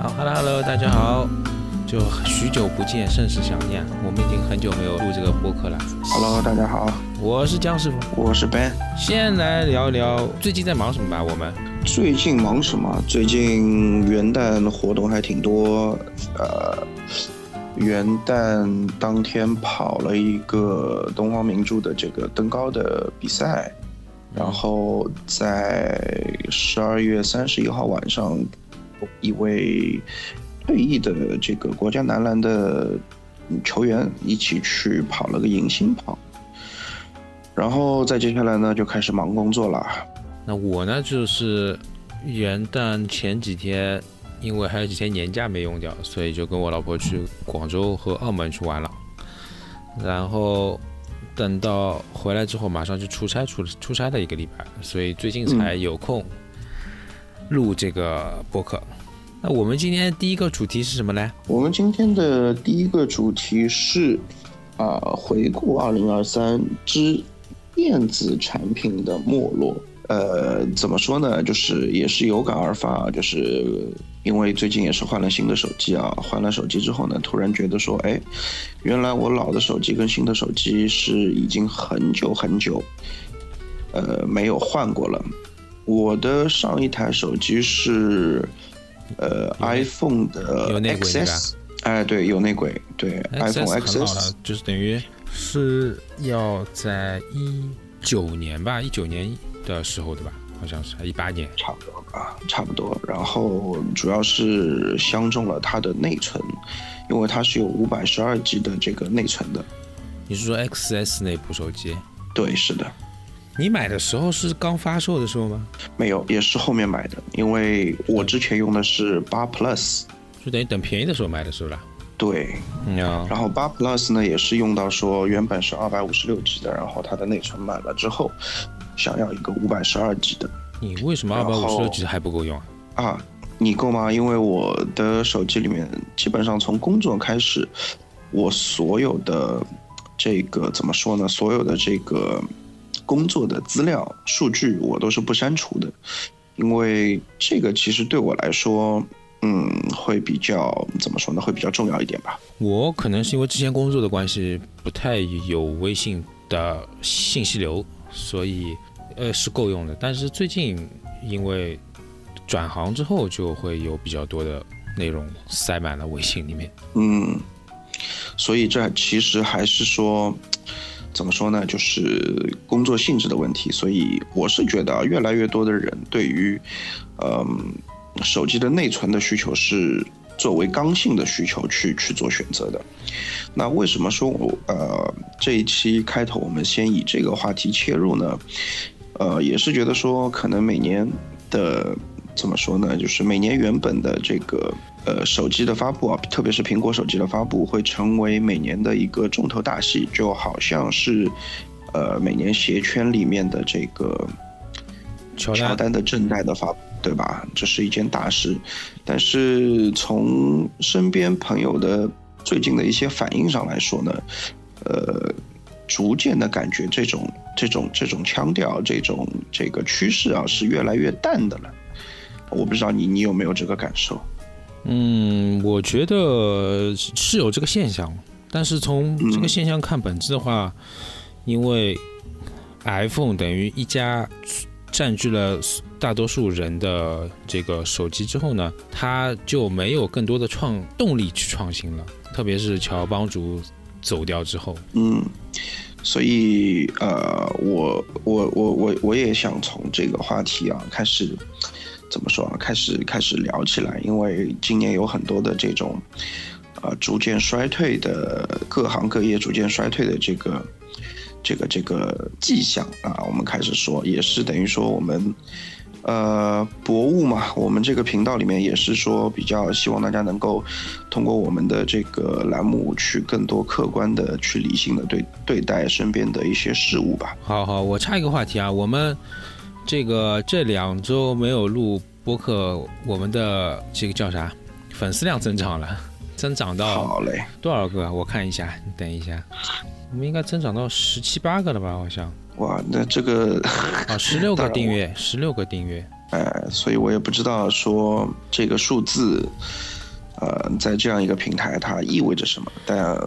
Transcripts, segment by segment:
好，Hello Hello，大家好，就许久不见，甚是想念。我们已经很久没有录这个播客了。Hello，大家好，我是姜师傅，我是 Ben。先来聊一聊最近在忙什么吧。我们最近忙什么？最近元旦活动还挺多，呃，元旦当天跑了一个东方明珠的这个登高的比赛，然后在十二月三十一号晚上，一位退役的这个国家男篮的球员一起去跑了个迎新跑，然后再接下来呢就开始忙工作了。那我呢，就是元旦前几天，因为还有几天年假没用掉，所以就跟我老婆去广州和澳门去玩了。然后等到回来之后，马上就出差出出差了一个礼拜，所以最近才有空录这个播客。那我们今天第一个主题是什么呢？我们今天的第一个主题是啊、回顾二零二三之电子产品的没落。呃，怎么说呢？就是也是有感而发，就是因为最近也是换了新的手机啊，换了手机之后呢，突然觉得说，哎，原来我老的手机跟新的手机是已经很久很久，呃，没有换过了。我的上一台手机是呃 iPhone 的 XS，哎，对，有内鬼，对 iPhone XS，就是等于是要在一九年吧，一九年的时候对吧？好像是一八年。差不多吧，差不多。然后主要是相中了它的内存，因为它是有五百十二 G 的这个内存的。你是说 XS 那部手机？对，是的，你买的时候是刚发售的时候吗？没有，也是后面买的，因为我之前用的是八 Plus。就等于等便宜的时候买的是吧？对，嗯，然后八 Plus 呢也是用到说原本是二百五十六 G 的，然后它的内存满了之后，想要一个五百十二 G 的你为什么二百五十六 G 还不够用啊？啊，你够吗？因为我的手机里面基本上从工作开始，我所有的这个怎么说呢？所有的这个工作的资料数据我都是不删除的，因为这个其实对我来说，嗯，会比较怎么说呢？会比较重要一点吧。我可能是因为之前工作的关系，不太有微信的信息流，所以呃是够用的。但是最近因为转行之后，就会有比较多的内容塞满了微信里面。嗯，所以这其实还是说，怎么说呢，就是工作性质的问题。所以我是觉得，越来越多的人对于，嗯，手机的内存的需求是作为刚性的需求去去做选择的。那为什么说我呃这一期开头我们先以这个话题切入呢？呃，也是觉得说可能每年的怎么说呢，就是每年原本的这个呃手机的发布啊，特别是苹果手机的发布，会成为每年的一个重头大戏，就好像是呃每年鞋圈里面的这个乔丹的正代的发布，对吧？这是一件大事。但是从身边朋友的最近的一些反应上来说呢，呃，逐渐的感觉这种这种这种腔调，这种这个趋势啊，是越来越淡的了。我不知道你你有没有这个感受？嗯，我觉得是有这个现象，但是从这个现象看本质的话，因为 iPhone 等于一家占据了大多数人的这个手机之后呢，它就没有更多的创动力去创新了，特别是乔帮主走掉之后，嗯，所以呃，我我我我我也想从这个话题啊开始，怎么说，开始开始聊起来，因为今年有很多的这种呃逐渐衰退的各行各业逐渐衰退的这个这个这个迹象啊，我们开始说，也是等于说我们。呃，博物嘛，我们这个频道里面也是说，比较希望大家能够通过我们的这个栏目，去更多客观的、去理性的对对待身边的一些事物吧。好好，我插一个话题啊，我们这个这两周没有录播客，我们的这个叫啥粉丝量增长了，增长到好嘞，多少个？我看一下，你等一下，我们应该增长到十七八个了吧？好像哇，那这个啊，十六个订阅，十六个订阅。哎，所以我也不知道说这个数字，呃，在这样一个平台它意味着什么，但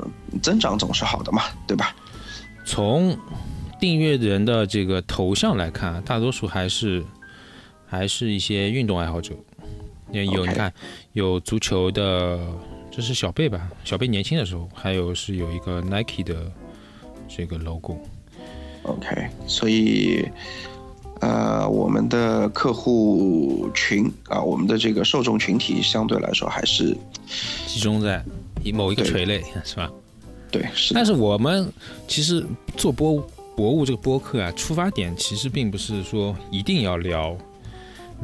增长总是好的嘛，对吧？从订阅人的这个头像来看，大多数还是还是一些运动爱好者。也有你看，有足球的，这是小贝吧？小贝年轻的时候，还有是有一个 Nike 的这个 logo。OK，所以呃，我们的客户群啊，我们的这个受众群体相对来说还是集中在某一个垂类，是吧？对，是。但是我们其实做博博物这个播客啊，出发点其实并不是说一定要聊。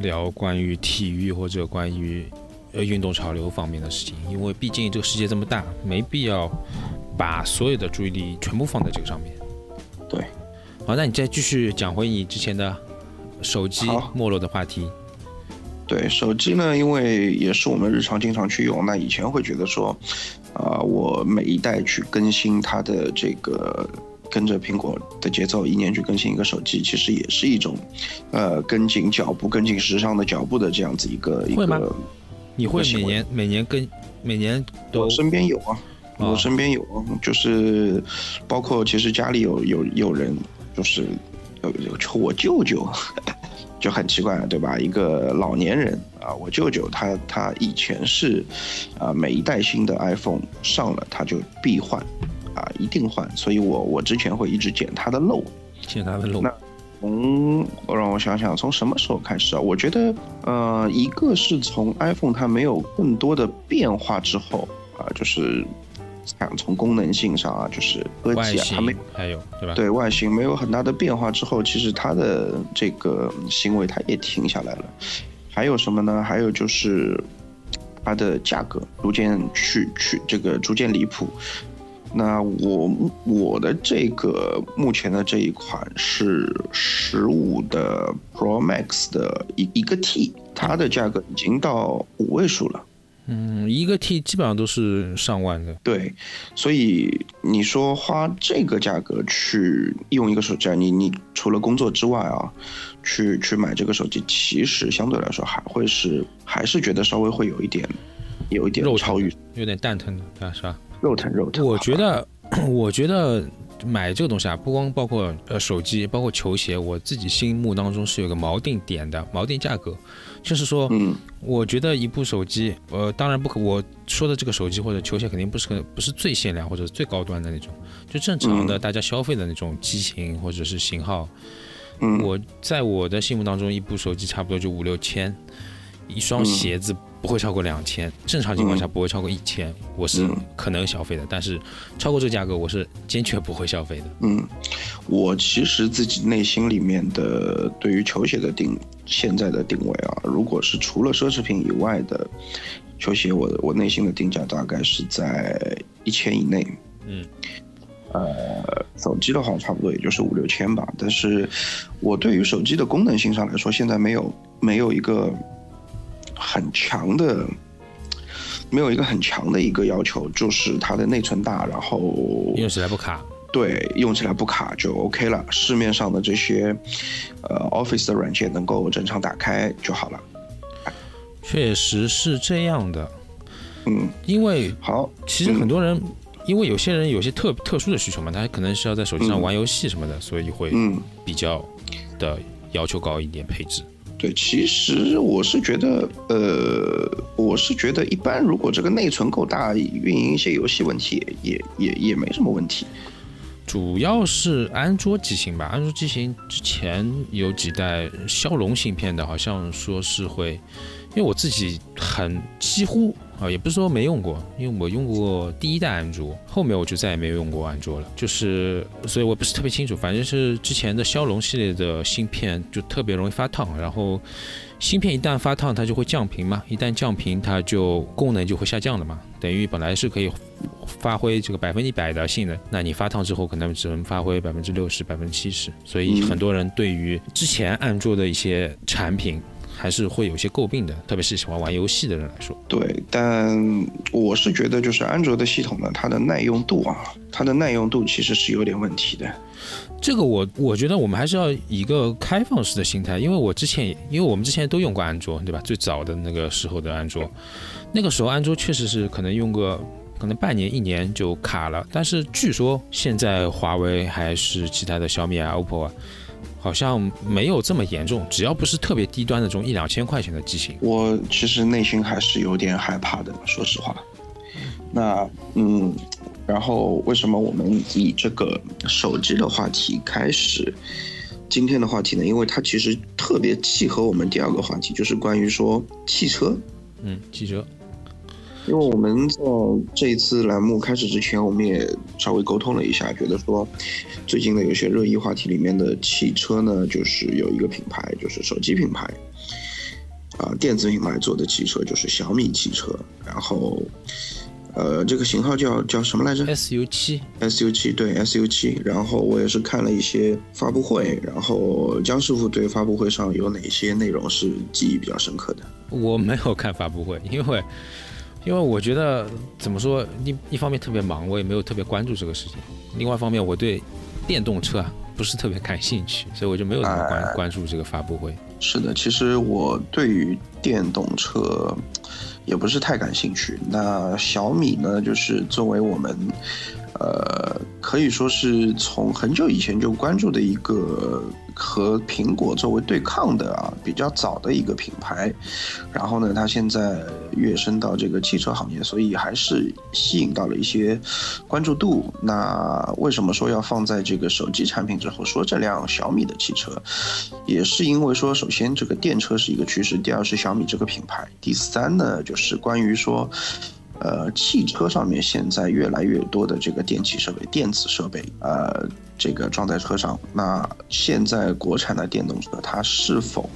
聊关于体育或者关于呃运动潮流方面的事情，因为毕竟这个世界这么大，没必要把所有的注意力全部放在这个上面。对，好，那你再继续讲回你之前的手机没落的话题。对，手机呢，因为也是我们日常经常去用，那以前会觉得说，啊，我每一代去更新它的这个。跟着苹果的节奏，一年去更新一个手机，其实也是一种，呃，跟紧脚步、跟紧时尚的脚步的这样子一个一个。你会每年每年跟每年都？我身边有啊，我身边有，啊就是包括其实家里有有有人，就是有有我舅舅，就很奇怪，对吧？一个老年人啊，我舅舅他他以前是啊，每一代新的 iPhone 上了他就必换。啊，一定换，所以我我之前会一直捡它的漏，捡它的漏。那从让我想想，从什么时候开始啊？我觉得，呃，一个是从 iPhone 它没有更多的变化之后啊，就是想从功能性上啊，就是科技啊，它没还有对吧？对外形没有很大的变化之后，其实它的这个行为它也停下来了。还有什么呢？还有就是它的价格逐渐去去这个逐渐离谱。那我我的这个目前的这一款是十五的 Pro Max 的一一个 T，它的价格已经到五位数了。嗯，一个 T 基本上都是上万的。对，所以你说花这个价格去用一个手机，你你除了工作之外啊，去去买这个手机，其实相对来说还会是还是觉得稍微会有一点有一点超越，有点蛋疼的，是吧？肉疼肉疼。我觉得，我觉得买这个东西啊，不光包括呃手机，包括球鞋，我自己心目当中是有个锚定点的，锚定价格，就是说，嗯，我觉得一部手机，呃，当然不可，我说的这个手机或者球鞋肯定不是不是最限量或者最高端的那种，就正常的大家消费的那种机型或者是型号。嗯，我在我的心目当中，一部手机差不多就五六千，一双鞋子。不会超过两千，正常情况下不会超过一千，我是可能消费的，但是超过这个价格我是坚决不会消费的。嗯，我其实自己内心里面的对于球鞋的定现在的定位啊，如果是除了奢侈品以外的球鞋，我我内心的定价大概是在一千以内。嗯，呃，手机的话差不多也就是五六千吧，但是我对于手机的功能性上来说，现在没有没有一个。很强的，没有一个很强的一个要求，就是它的内存大，然后用起来不卡。对，用起来不卡就 OK 了。市面上的这些，呃，Office 的软件能够正常打开就好了。确实是这样的。嗯，因为好，其实很多人，因为有些人有些特特殊的需求嘛，他可能是要在手机上玩游戏什么的，所以会比较的要求高一点配置。对，其实我是觉得，呃，我是觉得一般，如果这个内存够大，运营一些游戏问题也也也没什么问题。主要是安卓机型吧，安卓机型之前有几代骁龙芯片的，好像说是会，因为我自己很几乎。啊，也不是说没用过，因为我用过第一代安卓，后面我就再也没有用过安卓了。就是，所以我不是特别清楚，反正是之前的骁龙系列的芯片就特别容易发烫，然后芯片一旦发烫，它就会降频嘛，一旦降频，它就功能就会下降了嘛。等于本来是可以发挥这个百分之一百的性能，那你发烫之后可能只能发挥百分之六十、百分之七十。所以很多人对于之前安卓的一些产品。还是会有些诟病的，特别是喜欢玩游戏的人来说。对，但我是觉得就是安卓的系统呢，它的耐用度啊，它的耐用度其实是有点问题的。这个我我觉得我们还是要以一个开放式的心态，因为我之前因为我们之前都用过安卓，对吧？最早的那个时候的安卓，那个时候安卓确实是可能用个可能半年一年就卡了，但是据说现在华为还是其他的小米啊、OPPO 啊。好像没有这么严重，只要不是特别低端的这种一两千块钱的机型，我其实内心还是有点害怕的，说实话。那嗯，然后为什么我们以这个手机的话题开始今天的话题呢？因为它其实特别契合我们第二个话题，就是关于说汽车。嗯，汽车。因为我们在这一次栏目开始之前，我们也稍微沟通了一下，觉得说最近的有些热议话题里面的汽车呢，就是有一个品牌，就是手机品牌，啊，电子品牌做的汽车就是小米汽车，然后呃，这个型号叫叫什么来着？SU 七，SU 七，对，SU 七。然后我也是看了一些发布会，然后江师傅对发布会上有哪些内容是记忆比较深刻的？我没有看发布会，因为。因为我觉得怎么说，一一方面特别忙，我也没有特别关注这个事情；另外一方面，我对电动车啊不是特别感兴趣，所以我就没有怎么关关注这个发布会。是的，其实我对于电动车也不是太感兴趣。那小米呢，就是作为我们。呃，可以说是从很久以前就关注的一个和苹果作为对抗的啊比较早的一个品牌，然后呢，它现在跃升到这个汽车行业，所以还是吸引到了一些关注度。那为什么说要放在这个手机产品之后说这辆小米的汽车，也是因为说，首先这个电车是一个趋势，第二是小米这个品牌，第三呢就是关于说。呃，汽车上面现在越来越多的这个电气设备、电子设备，呃，这个装在车上。那现在国产的电动车，它是否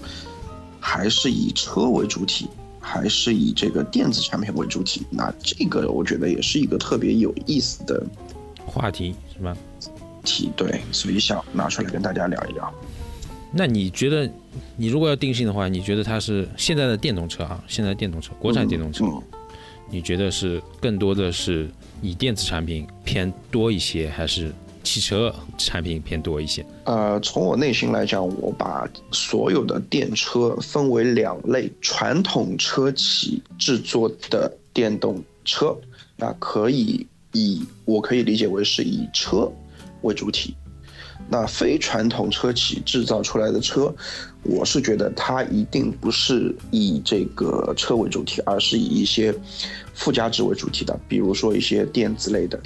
还是以车为主体，还是以这个电子产品为主体？那这个我觉得也是一个特别有意思的话题，是吧？题对，所以想拿出来跟大家聊一聊。那你觉得，你如果要定性的话，你觉得它是现在的电动车啊？现在电动车，国产电动车。你觉得是更多的是以电子产品偏多一些，还是汽车产品偏多一些？呃，从我内心来讲，我把所有的电车分为两类：传统车企制作的电动车，那可以以我可以理解为是以车为主体；那非传统车企制造出来的车。我是觉得它一定不是以这个车为主题，而是以一些附加值为主题的，比如说一些电子类的，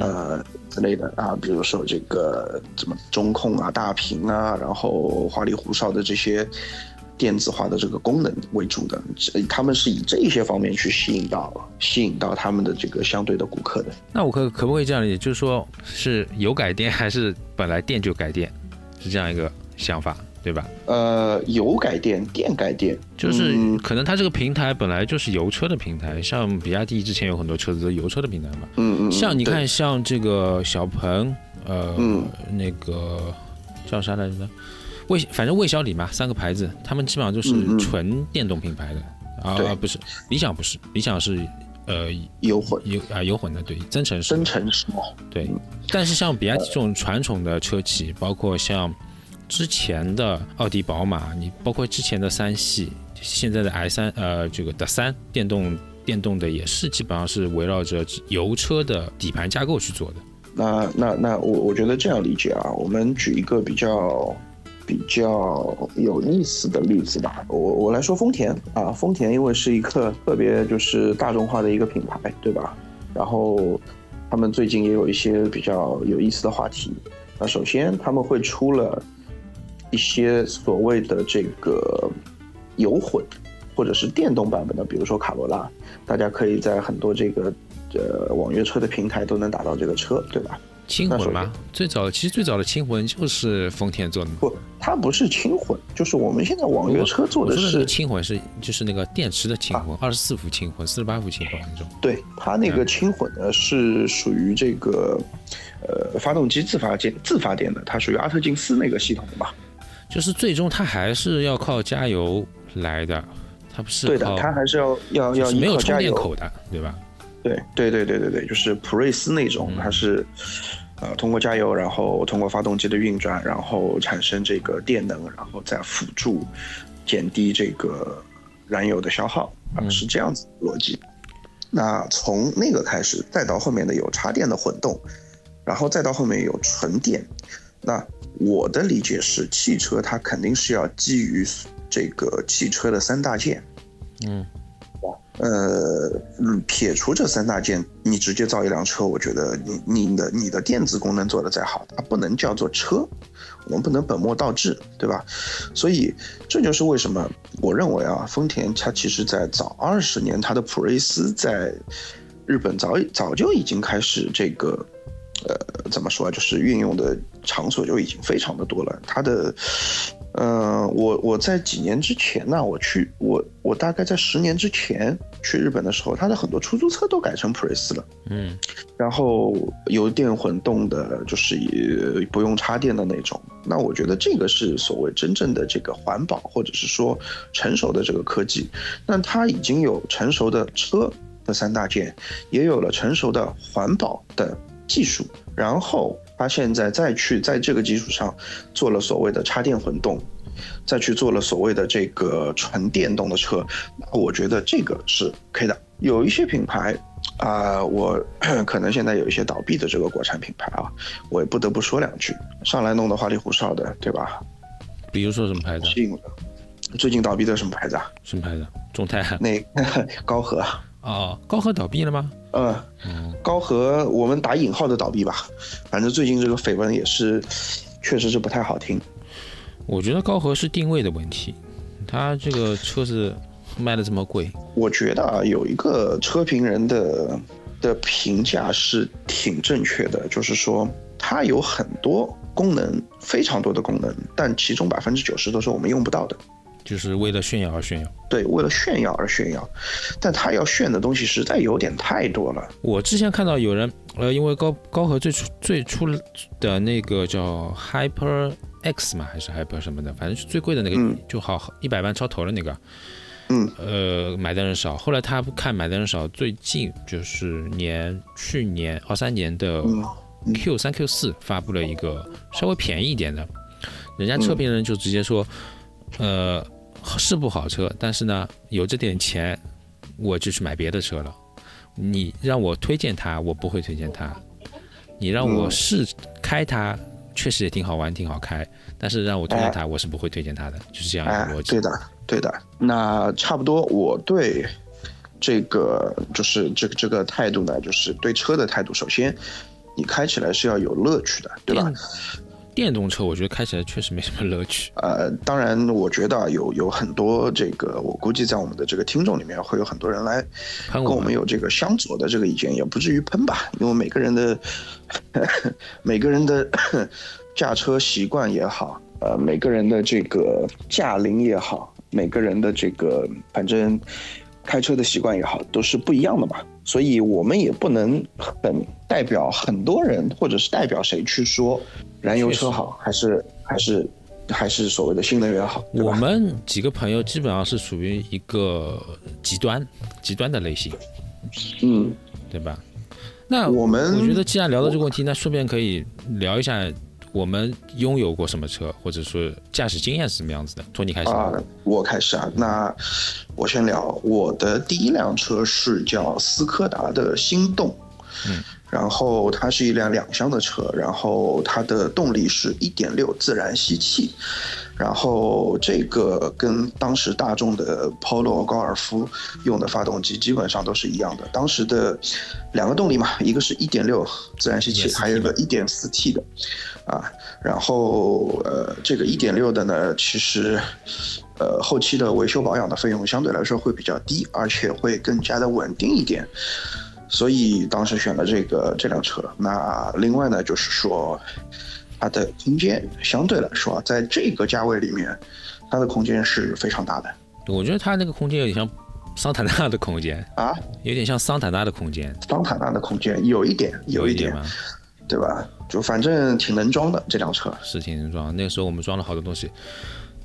呃之类的啊，比如说这个怎么中控啊、大屏啊，然后花里胡哨的这些电子化的这个功能为主的，他们是以这些方面去吸引到吸引到他们的这个相对的顾客的。那我可可不可以这样理解，就是说是有改电，还是本来电就改电，是这样一个想法？对吧？呃，油改电，电改电，就是可能它这个平台本来就是油车的平台，像比亚迪之前有很多车子都油车的平台嘛。嗯嗯。像你看，像这个小鹏，呃，那个叫啥来着？魏，反正魏小李嘛，三个牌子，他们基本上都是纯电动品牌的啊，不是，理想不是，理想是呃油混，油啊油混的，对，增程式。增程式。对。但是像比亚迪这种传统的车企，包括像。之前的奥迪、宝马，你包括之前的三系，现在的 i 三，呃，这个的三电动电动的也是基本上是围绕着油车的底盘架构去做的。那那那我我觉得这样理解啊，我们举一个比较比较有意思的例子吧。我我来说丰田啊，丰田因为是一个特别就是大众化的一个品牌，对吧？然后他们最近也有一些比较有意思的话题。那首先他们会出了。一些所谓的这个油混或者是电动版本的，比如说卡罗拉，大家可以在很多这个呃网约车的平台都能打到这个车，对吧？轻混吗？最早其实最早的轻混就是丰田做的。不，它不是轻混，就是我们现在网约车做的是轻混，是就是那个电池的轻混，二十四伏轻混、四十八伏轻混那种。对，它那个轻混呢是属于这个呃发动机自发电自发电的，它属于阿特金斯那个系统的嘛。就是最终它还是要靠加油来的，它不是对的，它还是要要要没有充。电口的，对吧？对对对对对对，就是普锐斯那种，它是呃通过加油，然后通过发动机的运转，然后产生这个电能，然后再辅助减低这个燃油的消耗啊，是这样子的逻辑。那从那个开始，再到后面的有插电的混动，然后再到后面有纯电。那我的理解是，汽车它肯定是要基于这个汽车的三大件。嗯，呃，撇除这三大件，你直接造一辆车，我觉得你你的你的电子功能做得再好，它不能叫做车，我们不能本末倒置，对吧？所以这就是为什么我认为啊，丰田它其实在早二十年，它的普锐斯在日本早早就已经开始这个。呃，怎么说啊？就是运用的场所就已经非常的多了。它的，呃，我我在几年之前呢，我去我我大概在十年之前去日本的时候，它的很多出租车都改成普锐斯了。嗯，然后油电混动的，就是也不用插电的那种。那我觉得这个是所谓真正的这个环保，或者是说成熟的这个科技。那它已经有成熟的车的三大件，也有了成熟的环保的技术，然后它现在再去在这个基础上做了所谓的插电混动。再去做了所谓的这个纯电动的车，那我觉得这个是可以的。有一些品牌啊、我 可能现在有一些倒闭的这个国产品牌啊，我也不得不说两句。上来弄得花里胡哨的，对吧？比如说什么牌子？最近倒闭的什么牌子啊？什么牌子？众泰啊？那 高和，哦，高和倒闭了吗？嗯，高和我们打引号的倒闭吧，反正最近这个绯闻也是，确实是不太好听。我觉得高和是定位的问题，它这个车子卖的这么贵，我觉得啊，有一个车评人的的评价是挺正确的，就是说它有很多功能，非常多的功能，但其中百分之九十都是我们用不到的。就是为了炫耀而炫耀。对，为了炫耀而炫耀，但他要炫的东西实在有点太多了。我之前看到有人，呃，因为高高和最初最初的那个叫 Hyper X 嘛，还是 Hyper 什么的，反正是最贵的那个，嗯就好一百万超头的那个，嗯，呃，买的人少。后来他不看买的人少，最近就是年去年二三年的嗯 Q 三 Q 四发布了一个稍微便宜一点的，人家测评人就直接说，呃，是部好车，但是呢，有这点钱，我就去买别的车了。你让我推荐它，我不会推荐它。你让我嗯试开它，确实也挺好玩，挺好开，但是让我推荐它，我是不会推荐它的，就是这样一哎个逻，辑。对的，对的。那差不多，我对这个就是这个这个态度呢，就是对车的态度。首先，你开起来是要有乐趣的，对吧？电电动车我觉得开起来确实没什么乐趣。呃，当然，我觉得啊有有很多这个，我估计在我们的这个听众里面会有很多人来跟我们有这个相左的这个意见，也不至于喷吧，因为每个人的 每个人的 驾车习惯也好，呃，每个人的这个驾龄也好，每个人的这个反正开车的习惯也好，都是不一样的嘛。所以我们也不能很代表很多人，或者是代表谁去说燃油车好，还是还是还是所谓的新能源好，我们几个朋友基本上是属于一个极端极端的类型，嗯，对吧？那我们我觉得既然聊到这个问题，那顺便可以聊一下我们拥有过什么车，或者说驾驶经验是什么样子的。从你开始。啊，我开始啊，那我先聊，我的第一辆车是叫斯柯达的心动，嗯，然后它是一辆两厢的车，然后它的动力是一点六自然吸气，然后这个跟当时大众的 Polo 高尔夫用的发动机基本上都是一样的，当时的两个动力嘛，一个是1.6自然吸气，还有一个 1.4T 的，啊，然后呃，这个一点六的呢，其实呃后期的维修保养的费用相对来说会比较低，而且会更加的稳定一点，所以当时选了这个这辆车。那另外呢，就是说它的空间相对来说啊，在这个价位里面，它的空间是非常大的我觉得它那个空间有点像桑塔纳的空间，啊。有点像桑塔纳的空间，桑塔纳的空间有一点，有一点，吗？对吧？就反正挺能装的这辆车。是挺能装。那个时候我们装了好多东西，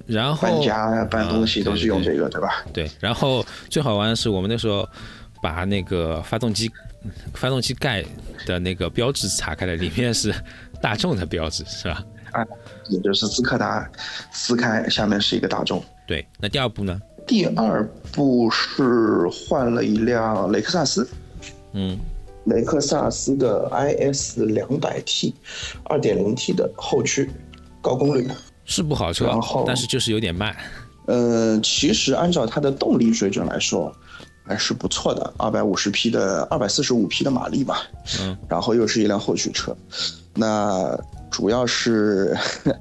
然后搬家搬东西啊都是用这个，对吧？对，然后最好玩的是我们那时候把那个发动机发动机盖的那个标志拆开了，里面是大众的标志，是吧？啊也就是斯柯达撕开，下面是一个大众。对，那第二步呢？第二步是换了一辆雷克萨斯，嗯，雷克萨斯的 IS 两百 T，二点零 T 的后驱，高功率。是不好车然后，但是就是有点慢。呃，其实按照它的动力水准来说，还是不错的，二百五十匹的二百四十五匹的马力吧。嗯，然后又是一辆后驱车，那主要是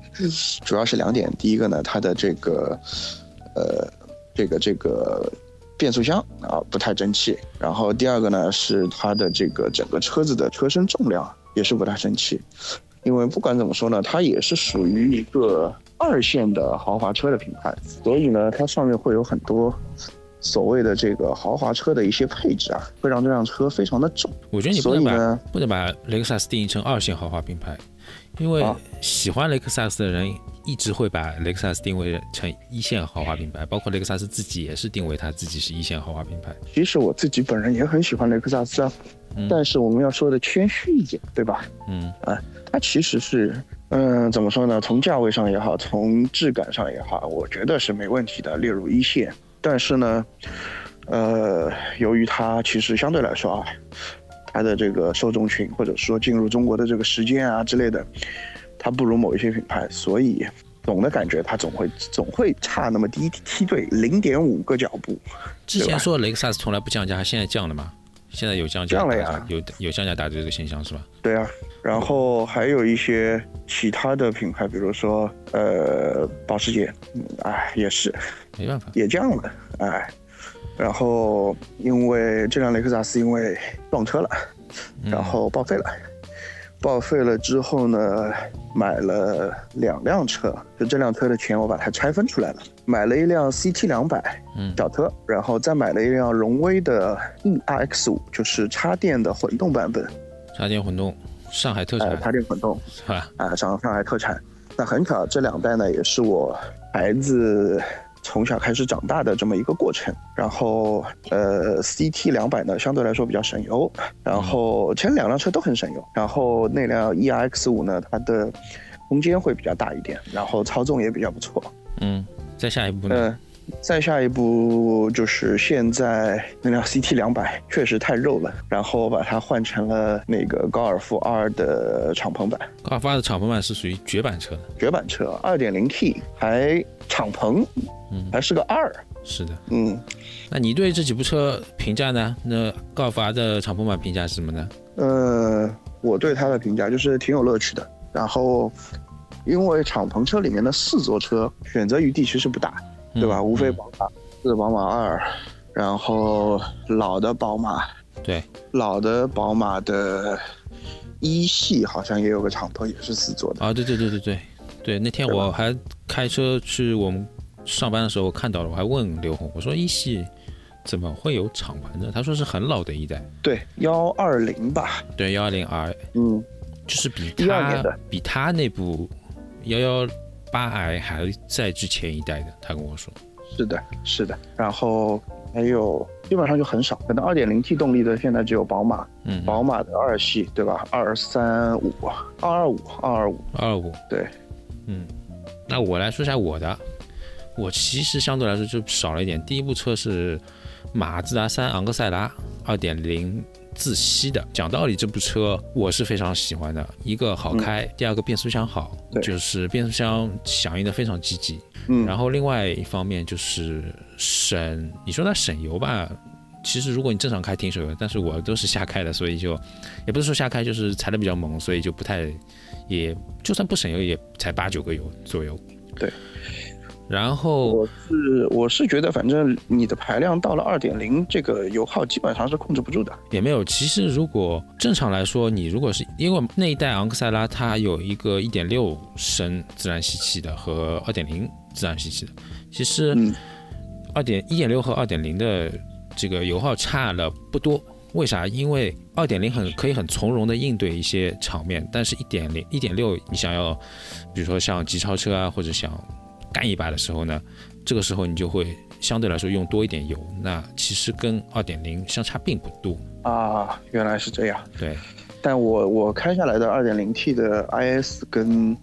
主要是两点，第一个呢，它的这个呃这个这个变速箱啊不太争气，然后第二个呢是它的这个整个车子的车身重量也是不太争气，因为不管怎么说呢，它也是属于一个二线的豪华车的品牌，所以呢，它上面会有很多。所谓的这个豪华车的一些配置啊，会让这辆车非常的重。我觉得你不能把不能把雷克萨斯定义成二线豪华品牌，因为啊喜欢雷克萨斯的人一直会把雷克萨斯定位成一线豪华品牌，包括雷克萨斯自己也是定位他自己是一线豪华品牌。其实我自己本人也很喜欢雷克萨斯啊，嗯但是我们要说的谦虚一点，对吧？嗯啊，它其实是，嗯，怎么说呢？从价位上也好，从质感上也好，我觉得是没问题的，列入一线。但是呢，呃，由于它其实相对来说啊，它的这个受众群或者说进入中国的这个时间啊之类的，它不如某一些品牌，所以总的感觉它总会总会差那么低梯队零点五个脚步。之前说雷克萨斯从来不降价，现在降了吗？现在有降价降了呀有有降价打折这个现象是吧？对啊，然后还有一些其他的品牌，比如说呃保时捷，嗯哎也是没办法，也降了，哎，然后因为这辆雷克萨斯因为撞车了，然后报废了，报废了之后呢，买了两辆车，就这辆车的钱我把它拆分出来了，买了一辆 CT 两百，嗯小车，然后再买了一辆荣威的 ERX 五，就是插电的混动版本，插电混动，上海特呃，产插电混动。是吧？啊，上上海特产。那很巧，这两代呢也是我孩子从小开始长大的这么一个过程。然后，呃，CT 两百呢相对来说比较省油，然后前两辆车都很省油。然后那辆 ERX 五呢，它的空间会比较大一点，然后操纵也比较不错。嗯，再下一步呢？嗯，再下一步就是现在那辆 CT 两百确实太肉了，然后我把它换成了那个高尔夫 R 的敞篷版。高尔夫的敞篷版是属于绝版车的，绝版车，二点零 T，还敞篷，嗯还是个二，是的。嗯那你对这几部车评价呢？那高尔夫 R 的敞篷版评价是什么呢？呃，我对它的评价就是挺有乐趣的。然后，因为敞篷车里面的四座车选择余地其实不大，对吧？嗯无非宝马四、宝马二，然后老的宝马，对，老的宝马的一系好像也有个敞篷，也是四座的。啊，对对对对对对，那天我还开车去我们上班的时候看到了，我还问刘红，我说一系怎么会有敞篷的？他说是很老的一代，对，幺二零吧，对幺二零 R，嗯，就是比12他比他那部幺幺八 i 还在之前一代的，他跟我说，是的，是的。然后还有基本上就很少，可能二点零 T 动力的现在只有宝马，嗯，宝马的二系对吧？二三五、二二五、二二五，二五，对，嗯，那我来说一下我的，我其实相对来说就少了一点。第一部车是马自达三昂克赛拉二点零自吸的。讲道理，这部车我是非常喜欢的，一个好开，第二个变速箱好，就是变速箱响应的非常积极。嗯，然后另外一方面就是省，你说它省油吧。其实如果你正常开挺省油，但是我都是瞎开的，所以就也不是说瞎开，就是踩的比较猛，所以就不太，也就算不省油也才八九个油左右。对。然后我是我是觉得，反正你的排量到了二点零，这个油耗基本上是控制不住的。也没有，其实如果正常来说，你如果是因为那一代昂克赛拉它有一个一点六升自然吸气的和二点零自然吸气的，其实嗯二点一点六和二点零的这个油耗差了不多。为啥？因为二点零很可以很从容的应对一些场面，但是一点零、一点六，你想要，比如说像急超车啊，或者想干一把的时候呢，这个时候你就会相对来说用多一点油，那其实跟二点零相差并不多啊。原来是这样。对，但我我开下来的二点零 T 的 IS 跟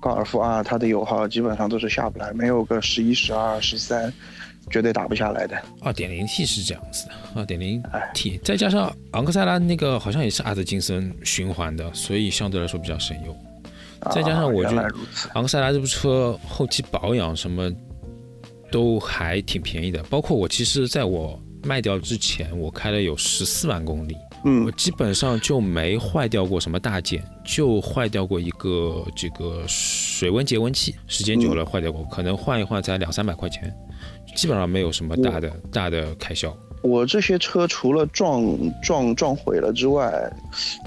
高尔夫 R，它的油耗基本上都是下不来，没有个十一、十二、十三。绝对打不下来的。二点零 T 是这样子的，二点零 T 再加上昂克赛拉那个好像也是阿特金森循环的，所以相对来说比较省油。再加上我觉得昂克赛拉这部车后期保养什么都还挺便宜的，包括我其实在我卖掉之前，我开了有十四万公里，嗯，我基本上就没坏掉过什么大件，就坏掉过一个这个水温节温器，时间久了坏掉过，可能换一换才两三百块钱。基本上没有什么大的大的开销。我这些车除了撞撞撞毁了之外，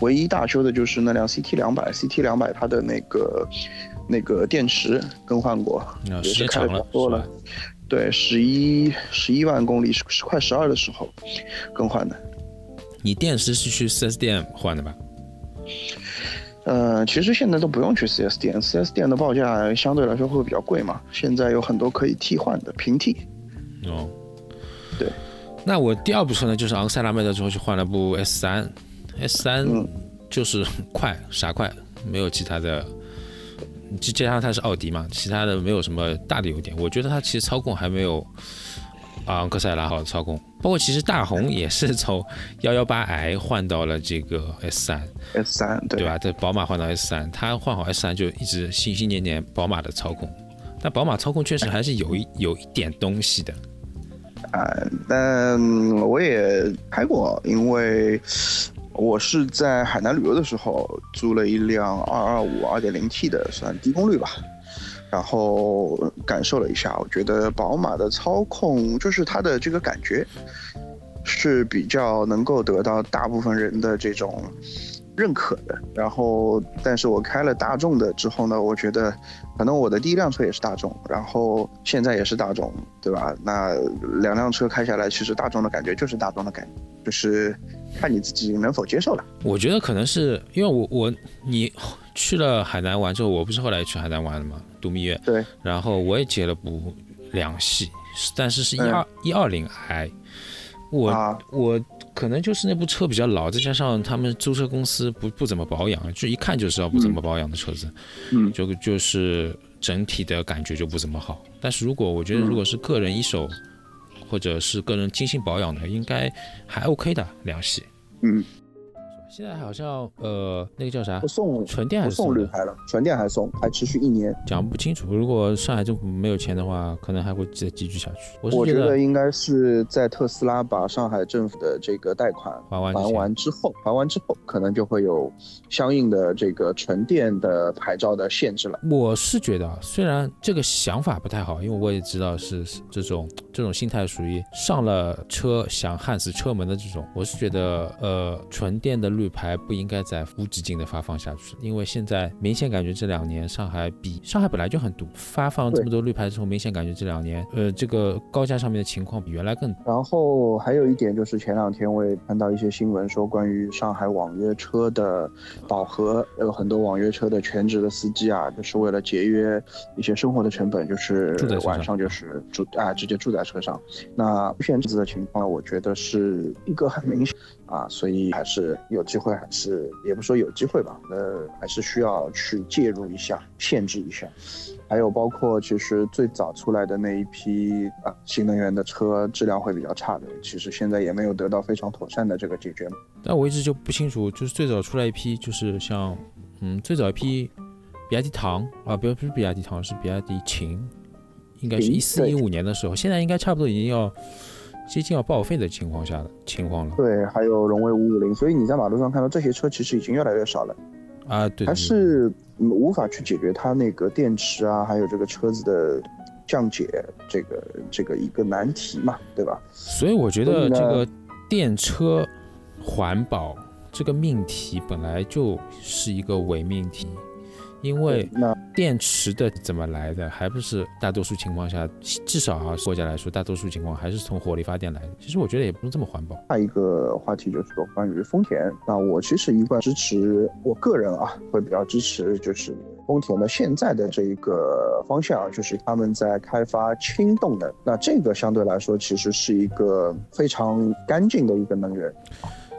唯一大修的就是那辆 CT 两百。CT 两百它的那个那个电池更换过，也是开的多了。对，十一十一万公里，十快十二的时候更换的。你电池是去 4S 店换的吧？呃，其实现在都不用去 4S 店，4S 店的报价相对来说会比较贵嘛。现在有很多可以替换的平替。哦，对，那我第二部车呢，就是昂塞拉卖掉之后去换了部 S 三，S 三就是快，啥快，没有其他的，就加上它是奥迪嘛，其他的没有什么大的优点。我觉得它其实操控还没有昂克赛拉好操控，包括其实大红也是从幺幺八 i 换到了这个 S 三，S 三对吧？在宝马换到 S 三，它换好 S 三就一直心心念念宝马的操控，但宝马操控确实还是有一有一点东西的。啊，但我也开过，因为我是在海南旅游的时候租了一辆二二五二点零 T 的，算低功率吧，然后感受了一下，我觉得宝马的操控就是它的这个感觉是比较能够得到大部分人的这种。认可的，然后，但是我开了大众的之后呢，我觉得，可能我的第一辆车也是大众，然后现在也是大众，对吧？那两辆车开下来，其实大众的感觉就是大众的感觉，就是看你自己能否接受了。我觉得可能是因为我我你去了海南玩之后，我不是后来去海南玩了吗？度蜜月。对。然后我也接了部两系，但是是一二一二零 i，我我。可能就是那部车比较老，再加上他们租车公司不不怎么保养，就一看就知道不怎么保养的车子，嗯，就就是整体的感觉就不怎么好。但是如果我觉得如果是个人一手，或者是个人精心保养的，应该还 OK 的两系，嗯。现在好像呃，那个叫啥？不送纯电还是送绿牌了？纯电还送，还持续一年。讲不清楚。如果上海政府没有钱的话，可能还会再继续下去。我觉得应该是在特斯拉把上海政府的这个贷款还完还完之后，还完之后，可能就会有相应的这个纯电的牌照的限制了。我是觉得，虽然这个想法不太好，因为我也知道是这种这种心态属于上了车想焊死车门的这种。我是觉得，呃，纯电的。绿牌不应该再无止境的发放下去，因为现在明显感觉这两年上海比上海本来就很堵，发放这么多绿牌之后，明显感觉这两年，呃，这个高架上面的情况比原来更。然后还有一点就是前两天我也看到一些新闻说，关于上海网约车的饱和，有很多网约车的全职的司机啊，就是为了节约一些生活的成本，就是晚上就是住啊，直接住在车上。那现在的情况，我觉得是一个很明显啊，所以还是有。机会还是也不说有机会吧，呃，还是需要去介入一下，限制一下。还有包括其实最早出来的那一批啊，新能源的车质量会比较差的，其实现在也没有得到非常妥善的这个解决。但我一直就不清楚，就是最早出来一批，就是像嗯，最早一批比亚迪唐啊，不不是比亚迪唐，是比亚迪秦，应该是一四一五年的时候，现在应该差不多已经要。接近要报废的情况下的情况了。对，还有荣威五五零，所以你在马路上看到这些车，其实已经越来越少了。啊，对，还是无法去解决它那个电池啊，还有这个车子的降解这个这个一个难题嘛，对吧？所以我觉得这个电车环保这个命题本来就是一个伪命题。因为电池的怎么来的，还不是大多数情况下，至少啊，国家来说，大多数情况还是从火力发电来的。其实我觉得也不用这么环保。下一个话题就是说关于丰田，那我其实一贯支持，我个人啊会比较支持，就是丰田的现在的这一个方向，就是他们在开发氢动能。那这个相对来说，其实是一个非常干净的一个能源。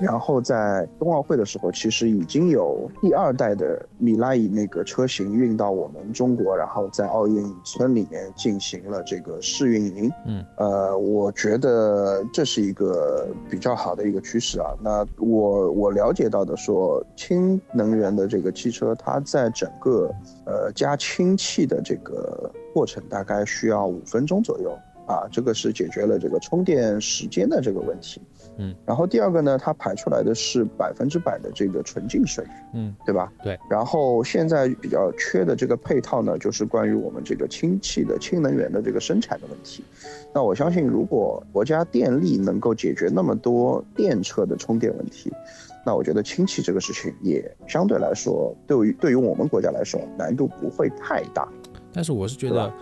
然后在冬奥会的时候，其实已经有第二代的米拉伊那个车型运到我们中国，然后在奥运村里面进行了这个试运营。嗯，呃，我觉得这是一个比较好的一个趋势啊。那我我了解到的说，氢能源的这个汽车，它在整个呃加氢气的这个过程大概需要五分钟左右啊，这个是解决了这个充电时间的这个问题。嗯，然后第二个呢，它排出来的是百分之百的这个纯净水，嗯，对吧？对。然后现在比较缺的这个配套呢，就是关于我们这个氢气的氢能源的这个生产的问题。那我相信，如果国家电力能够解决那么多电车的充电问题，那我觉得氢气这个事情也相对来说，对于对于我们国家来说难度不会太大。但是我是觉得。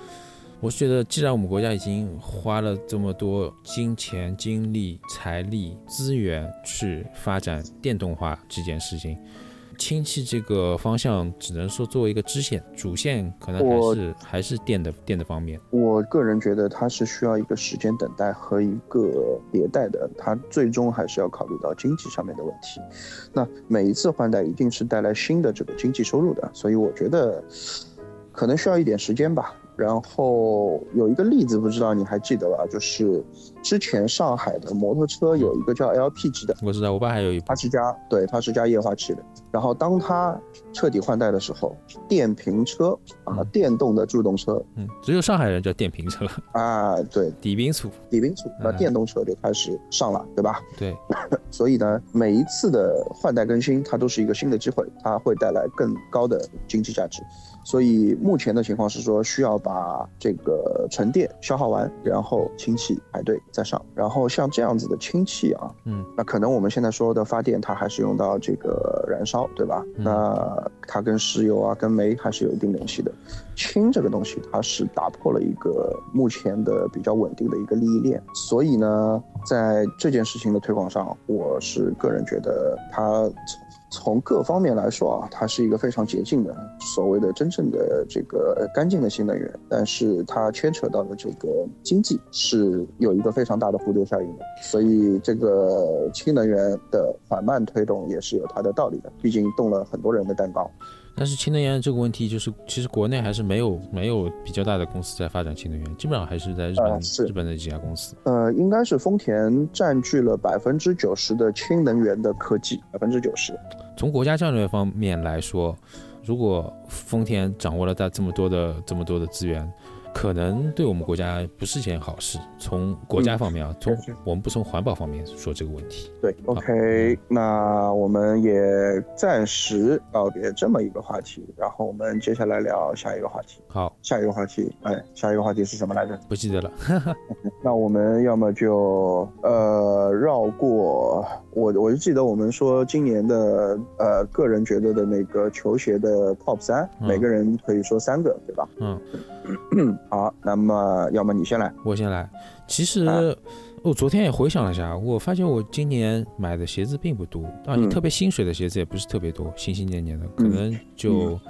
我是觉得，既然我们国家已经花了这么多金钱、精力、财力、资源去发展电动化这件事情，氢气这个方向只能说作为一个支线，主线可能还是还是电的电的方面。我个人觉得它是需要一个时间等待和一个迭代的，它最终还是要考虑到经济上面的问题。那每一次换代一定是带来新的这个经济收入的，所以我觉得可能需要一点时间吧。然后有一个例子，不知道你还记得吧？就是之前上海的摩托车有一个叫 LPG 的，我知道，我爸还有一，它是加对，它是加液化气的。然后当它彻底换代的时候，电瓶车啊，电动的助动车，嗯，只有上海人叫电瓶车啊，对，底冰醋，底冰醋，那电动车就开始上了，对吧？对，所以呢，每一次的换代更新，它都是一个新的机会，它会带来更高的经济价值。所以目前的情况是说，需要把这个沉淀消耗完，然后氢气排队再上。然后像这样子的氢气啊，嗯，那可能我们现在说的发电，它还是用到这个燃烧，对吧？那它跟石油啊、跟煤还是有一定联系的。氢这个东西，它是打破了一个目前的比较稳定的一个利益链。所以呢，在这件事情的推广上，我是个人觉得它。从各方面来说啊，它是一个非常洁净的，所谓的真正的这个干净的新能源，但是它牵扯到的这个经济是有一个非常大的蝴蝶效应的，所以这个氢能源的缓慢推动也是有它的道理的，毕竟动了很多人的蛋糕。但是氢能源这个问题，就是其实国内还是没有没有比较大的公司在发展氢能源，基本上还是在日本日本的几家公司。呃，应该是丰田占据了百分之九十的氢能源的科技，百分之九十。从国家战略方面来说，如果丰田掌握了大这么多的这么多的资源。可能对我们国家不是件好事。从国家方面啊，从我们不从环保方面说这个问题。对，OK，那我们也暂时告别这么一个话题，然后我们接下来聊下一个话题。好，下一个话题，哎，下一个话题是什么来着？不记得了。那我们要么就呃绕过我，我就记得我们说今年的呃个人觉得的那个球鞋的 Top 三，每个人可以说三个，对吧？嗯。好，那么要么你先来，我先来。其实我昨天也回想了一下，我发现我今年买的鞋子并不多，啊，你特别薪水的鞋子也不是特别多，心心念念的，可能就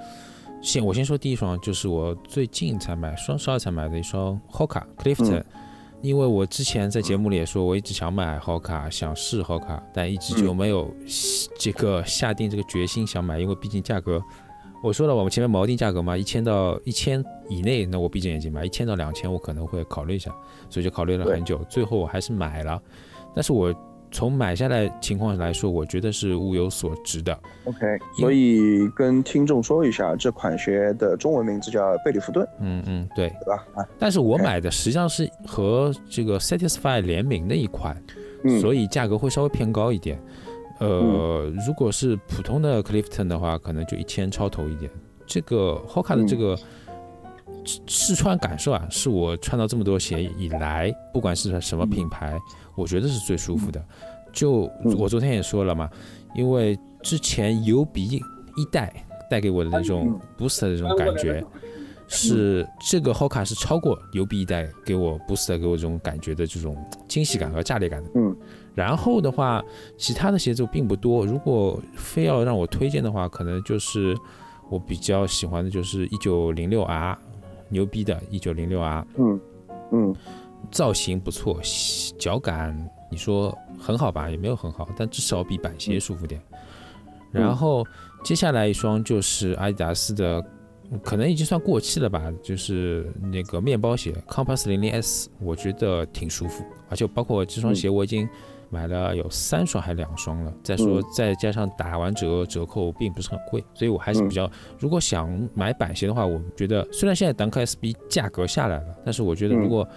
先我先说第一双，就是我最近才买，双十二才买的一双 Hoka Clifton，因为我之前在节目里也说，我一直想买 Hoka，想试 Hoka，但一直就没有这个下定这个决心想买，因为毕竟价格。我说了，我们前面锚定价格嘛，一千到一千以内，那我闭着眼睛买；一千到两千，我可能会考虑一下，所以就考虑了很久，最后我还是买了。但是我从买下来情况来说，我觉得是物有所值的。OK，所以跟听众说一下，这款鞋的中文名字叫贝里福顿。嗯嗯，对，对吧？啊，但是我买的实际上是和这个 Satisfy 联名的一款，所以价格会稍微偏高一点。呃，如果是普通的 Clifton 的话，可能就一千超头一点。这个 Hoka 的这个试穿感受啊，是我穿到这么多鞋以来，不管是什么品牌，我觉得是最舒服的。就我昨天也说了嘛，因为之前 U B 一代带给我的那种 Boost 的这种感觉，是这个 Hoka 是超过 U B 一代给我 Boost 给我这种感觉的这种惊喜感和炸裂感的。嗯。然后的话，其他的鞋子并不多。如果非要让我推荐的话，可能就是我比较喜欢的就是一九零六 R，牛逼的一九零六 R。嗯嗯，造型不错，脚感你说很好吧，也没有很好，但至少比板鞋舒服点。然后接下来一双就是阿迪达斯的，可能已经算过气了吧，就是那个面包鞋 Compass 零零 S，我觉得挺舒服，而且包括这双鞋我已经买了有三双还两双了。再说再加上打完折折扣并不是很贵，所以我还是比较，如果想买板鞋的话，我觉得虽然现在 Dunk SB 价格下来了，但是我觉得如果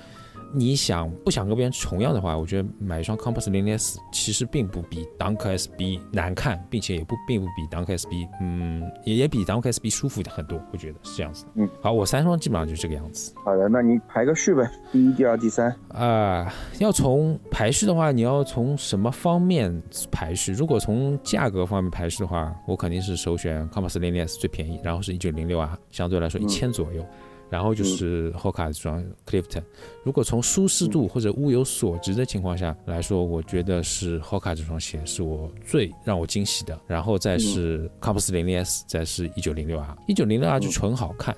你想不想跟别人重样的话，我觉得买一双 Compass 零零 S 其实并不比 Dunk SB 难看，并且也不并不比 Dunk SB，嗯，也也比 Dunk SB 舒服很多，我觉得是这样子。嗯，好，我三双基本上就这个样子。好的，那你排个序呗，第一、第二、第三。啊，要从排序的话，你要从什么方面排序？如果从价格方面排序的话，我肯定是首选 Compass 零零 S 最便宜，然后是一九零六啊，相对来说一千左右。然后就是 Hoka 这双 Clifton，如果从舒适度或者物有所值的情况下来说，我觉得是 Hoka 这双鞋是我最让我惊喜的。然后再是 Compass 零零 S，再是一九零六 R，一九零六 R 就纯好看。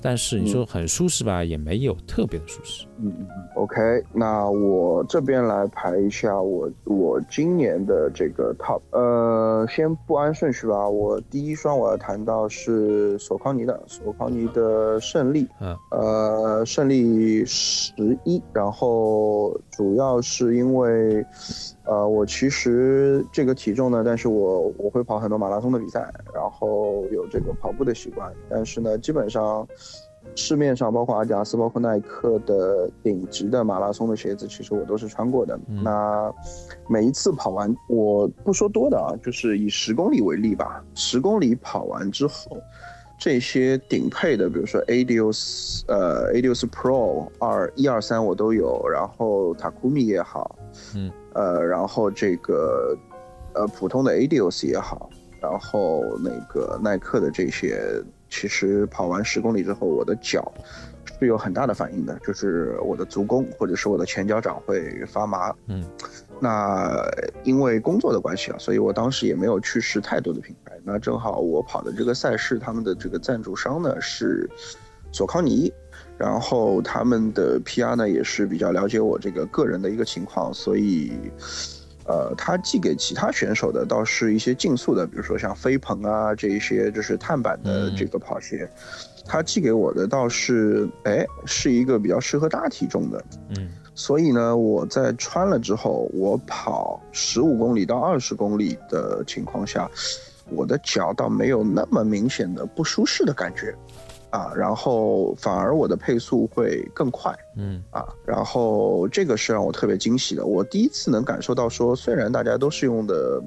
但是你说很舒适吧，也没有特别的舒适。嗯嗯嗯。OK，那我这边来排一下我我今年的这个 Top。呃，先不按顺序吧。我第一双我要谈到是索康尼的，索康尼的胜利。嗯。呃，胜利十一。然后主要是因为，呃，我其实这个体重呢，但是我我会跑很多马拉松的比赛，然后有这个跑步的习惯。但是呢，基本上。市面上包括阿迪达斯、包括耐克的顶级的马拉松的鞋子，其实我都是穿过的。那每一次跑完，我不说多的啊，就是以十公里为例吧。十公里跑完之后，这些顶配的，比如说 Adios，呃，Adios Pro 二一二三我都有，然后 Takumi 也好，嗯，呃，然后这个呃普通的 Adios 也好，然后那个耐克的这些。其实跑完十公里之后，我的脚是有很大的反应的，就是我的足弓或者是我的前脚掌会发麻。嗯，那因为工作的关系啊，所以我当时也没有去试太多的品牌。那正好我跑的这个赛事，他们的这个赞助商呢是索康尼，然后他们的 PR 呢也是比较了解我这个个人的一个情况，所以。呃，他寄给其他选手的倒是一些竞速的，比如说像飞鹏啊这一些，就是碳板的这个跑鞋。他寄给我的倒是，哎，是一个比较适合大体重的。嗯，所以呢，我在穿了之后，我跑十五公里到二十公里的情况下，我的脚倒没有那么明显的不舒适的感觉。啊，然后反而我的配速会更快，嗯啊，然后这个是让我特别惊喜的。我第一次能感受到说，虽然大家都是用的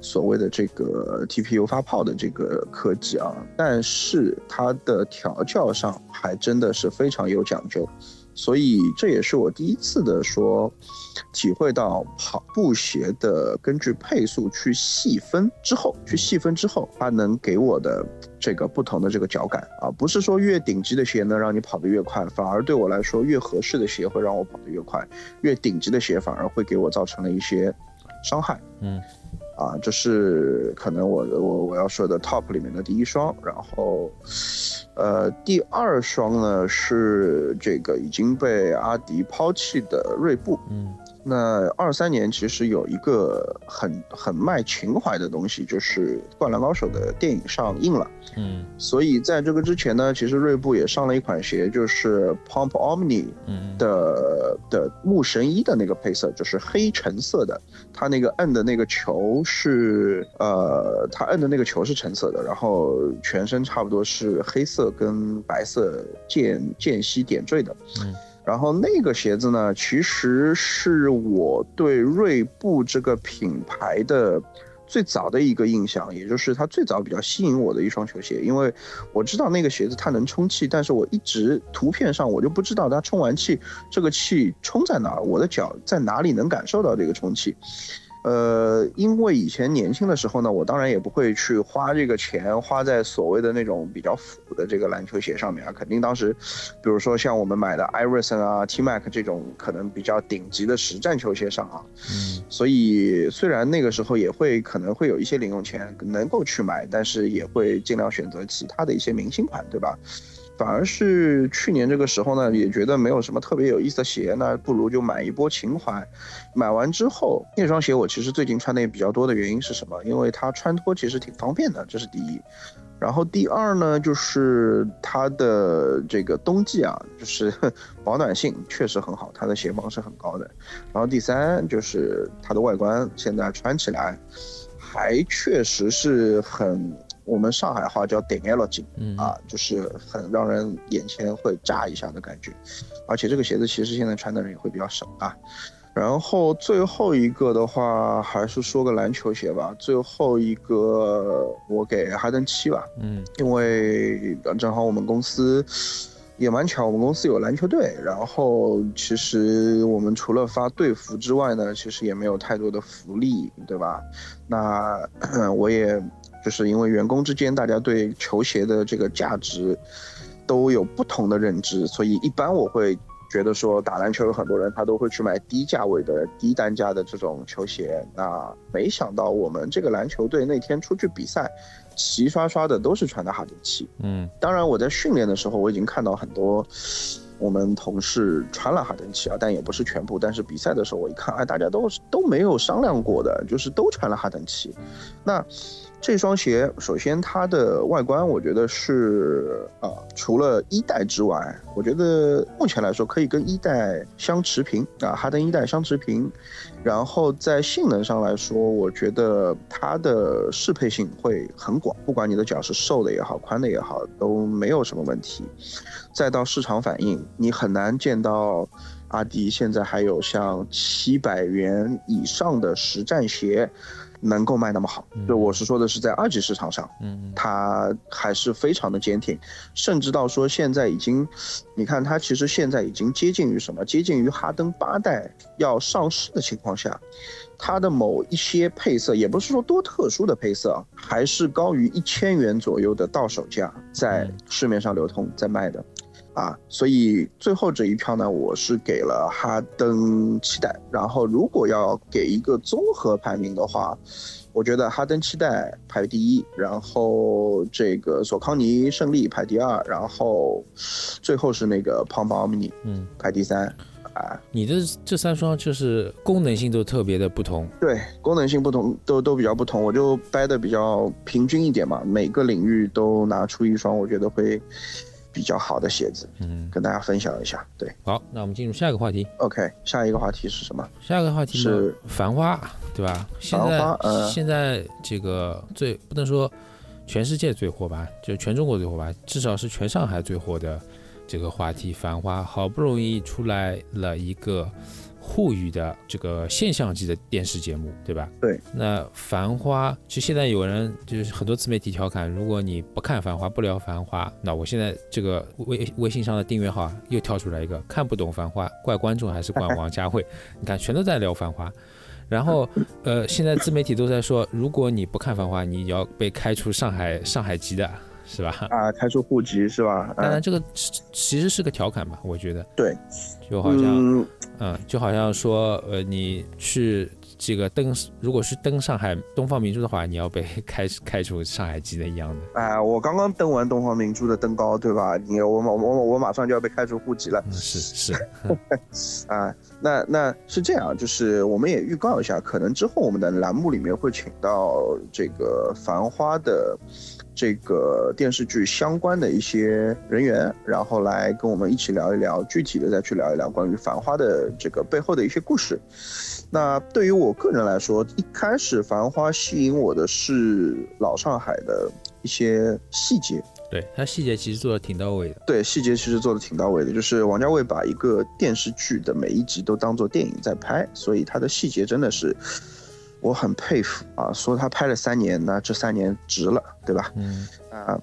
所谓的这个 TPU 发泡的这个科技啊，但是它的调教上还真的是非常有讲究。所以这也是我第一次的说，体会到跑步鞋的根据配速去细分之后，去细分之后，它能给我的这个不同的这个脚感啊，不是说越顶级的鞋能让你跑得越快，反而对我来说越合适的鞋会让我跑得越快，越顶级的鞋反而会给我造成了一些伤害。嗯。啊，这是可能我我我要说的 top 里面的第一双，然后，呃，第二双呢是这个已经被阿迪抛弃的锐步，嗯。那二三年其实有一个很很卖情怀的东西，就是《灌篮高手》的电影上映了，嗯，所以在这个之前呢，其实锐步也上了一款鞋，就是 Pump Omni 的的木神一的那个配色，就是黑橙色的，它那个摁的那个球是呃，它摁的那个球是橙色的，然后全身差不多是黑色跟白色间间隙点缀的，嗯。然后那个鞋子呢，其实是我对锐步这个品牌的最早的一个印象，也就是它最早比较吸引我的一双球鞋。因为我知道那个鞋子它能充气，但是我一直图片上我就不知道它充完气这个气充在哪儿，我的脚在哪里能感受到这个充气。呃，因为以前年轻的时候呢，我当然也不会去花这个钱花在所谓的那种比较复古的这个篮球鞋上面啊，肯定当时，比如说像我们买的艾瑞森啊、T Mac 这种可能比较顶级的实战球鞋上啊，嗯，所以虽然那个时候也会可能会有一些零用钱能够去买，但是也会尽量选择其他的一些明星款，对吧？反而是去年这个时候呢，也觉得没有什么特别有意思的鞋，那不如就买一波情怀。买完之后，那双鞋我其实最近穿的也比较多的原因是什么？因为它穿脱其实挺方便的，这是第一。然后第二呢，就是它的这个冬季啊，就是保暖性确实很好，它的鞋帮是很高的。然后第三就是它的外观，现在穿起来还确实是很。我们上海话叫顶 L 紧，啊，就是很让人眼前会炸一下的感觉，而且这个鞋子其实现在穿的人也会比较少啊。然后最后一个的话，还是说个篮球鞋吧。最后一个我给哈登七吧，嗯，因为正好我们公司也蛮巧，我们公司有篮球队，然后其实我们除了发队服之外呢，其实也没有太多的福利，对吧？那 我也。就是因为员工之间，大家对球鞋的这个价值都有不同的认知，所以一般我会觉得说，打篮球有很多人他都会去买低价位的、低单价的这种球鞋。那没想到我们这个篮球队那天出去比赛，齐刷刷的都是穿的哈迪七。嗯，当然我在训练的时候，我已经看到很多我们同事穿了哈登七啊，但也不是全部。但是比赛的时候我一看，哎，大家都是都没有商量过的，就是都穿了哈登七。那。这双鞋，首先它的外观，我觉得是啊，除了一代之外，我觉得目前来说可以跟一代相持平啊，哈登一代相持平。然后在性能上来说，我觉得它的适配性会很广，不管你的脚是瘦的也好，宽的也好，都没有什么问题。再到市场反应，你很难见到阿迪现在还有像七百元以上的实战鞋。能够卖那么好，就我是说的是在二级市场上，嗯，它还是非常的坚挺，甚至到说现在已经，你看它其实现在已经接近于什么？接近于哈登八代要上市的情况下，它的某一些配色，也不是说多特殊的配色，还是高于一千元左右的到手价在市面上流通在卖的。啊，所以最后这一票呢，我是给了哈登七代。然后如果要给一个综合排名的话，我觉得哈登七代排第一，然后这个索康尼胜利排第二，然后最后是那个胖胖奥米尼，嗯，排第三。啊，你的这三双就是功能性都特别的不同。对，功能性不同，都都比较不同。我就掰的比较平均一点嘛，每个领域都拿出一双，我觉得会。比较好的鞋子，嗯，跟大家分享一下。对，好，那我们进入下一个话题。OK，下一个话题是什么？下一个话题是繁花，对吧？繁花，呃，现在这个最不能说全世界最火吧，就全中国最火吧，至少是全上海最火的这个话题。繁花好不容易出来了一个。沪语的这个现象级的电视节目，对吧？对。那《繁花》其实现在有人就是很多自媒体调侃，如果你不看《繁花》，不聊《繁花》，那我现在这个微微信上的订阅号又跳出来一个看不懂《繁花》，怪观众还是怪王家慧？你看，全都在聊《繁花》。然后，呃，现在自媒体都在说，如果你不看《繁花》，你要被开除上海上海籍的。是吧？啊，开除户籍是吧？当然，这个其实是个调侃吧，我觉得。对，就好像，嗯，就好像说，呃，你去这个登，如果是登上海东方明珠的话，你要被 开开除上海籍的一样的。哎，我刚刚登完东方明珠的登高，对吧？你我我我我马上就要被开除户籍了。是是。啊，那那是这样，就是我们也预告一下，可能之后我们的栏目里面会请到这个繁花的。这个电视剧相关的一些人员，然后来跟我们一起聊一聊，具体的再去聊一聊关于《繁花》的这个背后的一些故事。那对于我个人来说，一开始《繁花》吸引我的是老上海的一些细节，对它细节其实做的挺到位的。对细节其实做的挺到位的，就是王家卫把一个电视剧的每一集都当做电影在拍，所以它的细节真的是。我很佩服啊，说他拍了三年，那这三年值了，对吧？嗯啊，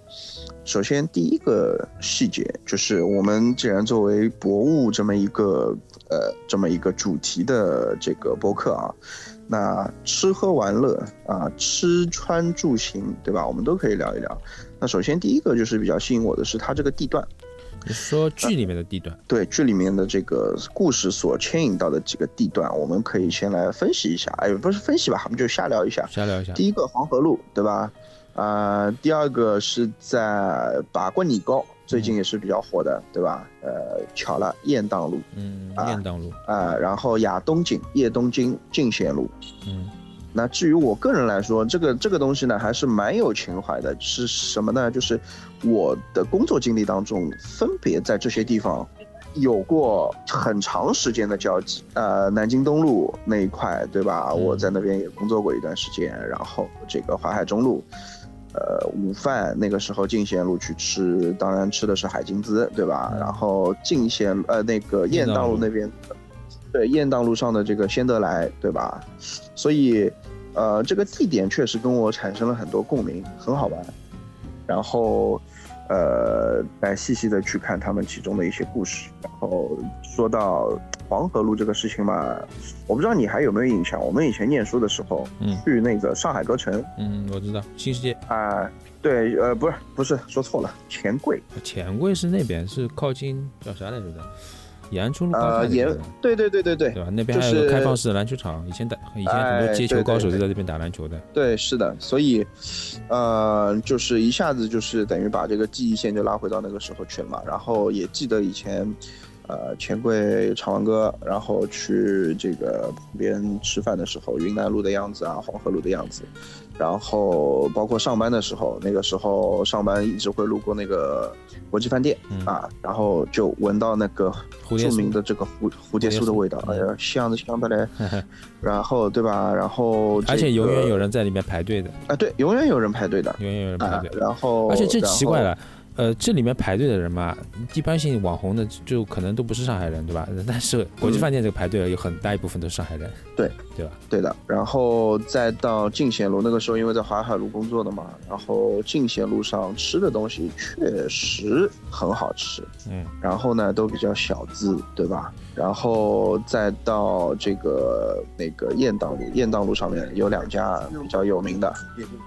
首先第一个细节就是，我们既然作为博物这么一个呃这么一个主题的这个播客啊。那吃喝玩乐啊，吃穿住行，对吧？我们都可以聊一聊。那首先第一个就是比较吸引我的是它这个地段。你说剧里面的地段？对，剧里面的这个故事所牵引到的几个地段，我们可以先来分析一下。哎，不是分析吧，我们就瞎聊一下。瞎聊一下。第一个黄河路，对吧？啊，第二个是在把关里高，最近也是比较火的，对吧？呃，巧了，雁荡路。嗯，雁荡路。啊，然后亚东景，叶东京进贤路。嗯。那至于我个人来说，这个这个东西呢，还是蛮有情怀的。是什么呢？就是我的工作经历当中，分别在这些地方有过很长时间的交集。呃，南京东路那一块，对吧？我在那边也工作过一段时间。然后这个淮海中路，呃，午饭那个时候进贤路去吃，当然吃的是海金滋，对吧？然后进贤呃那个雁荡路那边。对，雁荡路上的这个仙德来，对吧？所以，呃，这个地点确实跟我产生了很多共鸣，很好玩。然后，呃，再细细的去看他们其中的一些故事。然后说到黄河路这个事情嘛，我不知道你还有没有印象？我们以前念书的时候，嗯，去那个上海歌城，嗯，我知道新世界啊，对，呃，不是，不是，说错了，钱柜，钱柜是那边，是靠近叫啥来着的？延安路呃，延对对对对对，对吧？那边还有个开放式的篮球场，以前打，以前很多接球高手就在这边打篮球的。对，是的，所以，呃，就是一下子就是等于把这个记忆线就拉回到那个时候去了嘛。然后也记得以前，呃，钱柜唱完歌，然后去这个旁边吃饭的时候，云南路的样子啊，黄河路的样子。然后包括上班的时候，那个时候上班一直会路过那个国际饭店啊，然后就闻到那个著名的这个蝴蝴蝶酥的味道，哎呀，香的香的嘞。然后对吧？然后而且永远有人在里面排队的。啊，对，永远有人排队的，永远有人排队。然后而且这奇怪了。呃，这里面排队的人嘛，一般性网红的就可能都不是上海人，对吧？但是国际饭店这个排队有很大一部分都是上海人，对 对吧？对的。然后再到进贤路，那个时候因为在淮海路工作的嘛，然后进贤路上吃的东西确实很好吃，嗯。然后呢，都比较小资，对吧？然后再到这个那个雁荡路，雁荡路上面有两家比较有名的，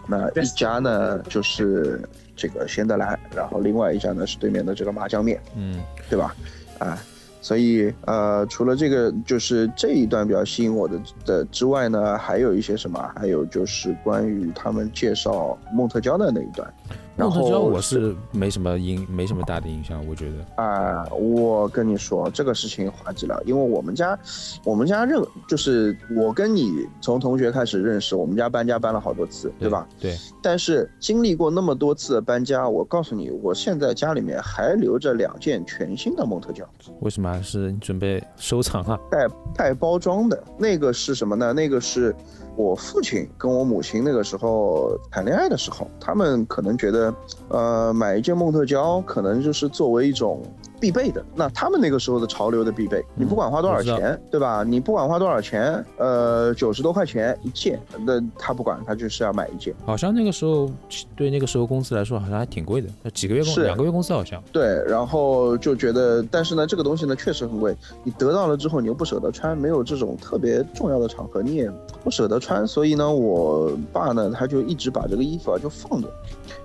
那一家呢就是。这个先得来，然后另外一家呢是对面的这个麻酱面，嗯，对吧？啊，所以呃，除了这个就是这一段比较吸引我的的之外呢，还有一些什么？还有就是关于他们介绍孟特娇的那一段。孟特娇我是没什么影，没什么大的影响，我觉得啊，我跟你说这个事情滑稽了，因为我们家，我们家认就是我跟你从同学开始认识，我们家搬家搬了好多次，对吧？对。但是经历过那么多次的搬家，我告诉你，我现在家里面还留着两件全新的蒙特娇。为什么？是你准备收藏啊？带带包装的那个是什么呢？那个是。我父亲跟我母亲那个时候谈恋爱的时候，他们可能觉得，呃，买一件梦特娇可能就是作为一种。必备的，那他们那个时候的潮流的必备，你不管花多少钱，对吧？你不管花多少钱，呃，九十多块钱一件，那他不管，他就是要买一件。好像那个时候对那个时候公司来说，好像还挺贵的，几个月工两个月工资好像。对，然后就觉得，但是呢，这个东西呢确实很贵，你得到了之后，你又不舍得穿，没有这种特别重要的场合，你也不舍得穿，所以呢，我爸呢，他就一直把这个衣服啊就放着。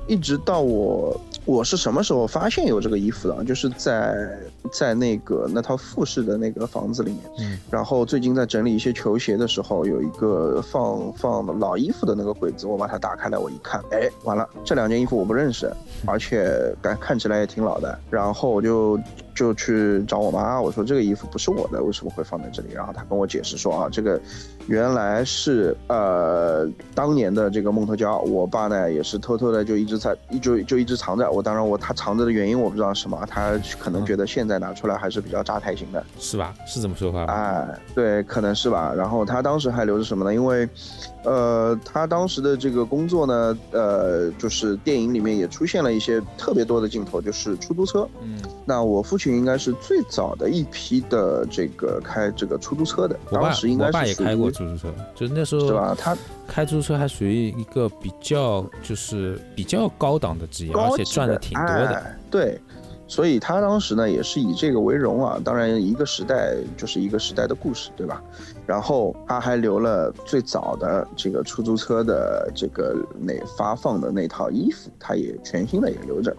一直到我，我是什么时候发现有这个衣服的？就是在在那个那套复式的那个房子里面，嗯，然后最近在整理一些球鞋的时候，有一个放放老衣服的那个柜子，我把它打开来，我一看，哎，完了，这两件衣服我不认识，而且感看起来也挺老的，然后我就。就去找我妈，我说这个衣服不是我的，为什么会放在这里？然后她跟我解释说啊，这个原来是呃当年的这个梦特娇，我爸呢也是偷偷的就一直在一就就一直藏着。我当然我他藏着的原因我不知道什么，他可能觉得现在拿出来还是比较扎太型的，是吧？是这么说话？哎，对，可能是吧。然后他当时还留着什么呢？因为呃他当时的这个工作呢，呃就是电影里面也出现了一些特别多的镜头，就是出租车。嗯，那我父亲。应该是最早的一批的这个开这个出租车的，当时应该是我爸也开过出租车，就是那时候是吧？他开出租车还属于一个比较就是比较高档的职业，而且赚的挺多的。对，所以他当时呢也是以这个为荣啊。当然，一个时代就是一个时代的故事，对吧？然后他还留了最早的这个出租车的这个那发放的那套衣服，他也全新的也留着。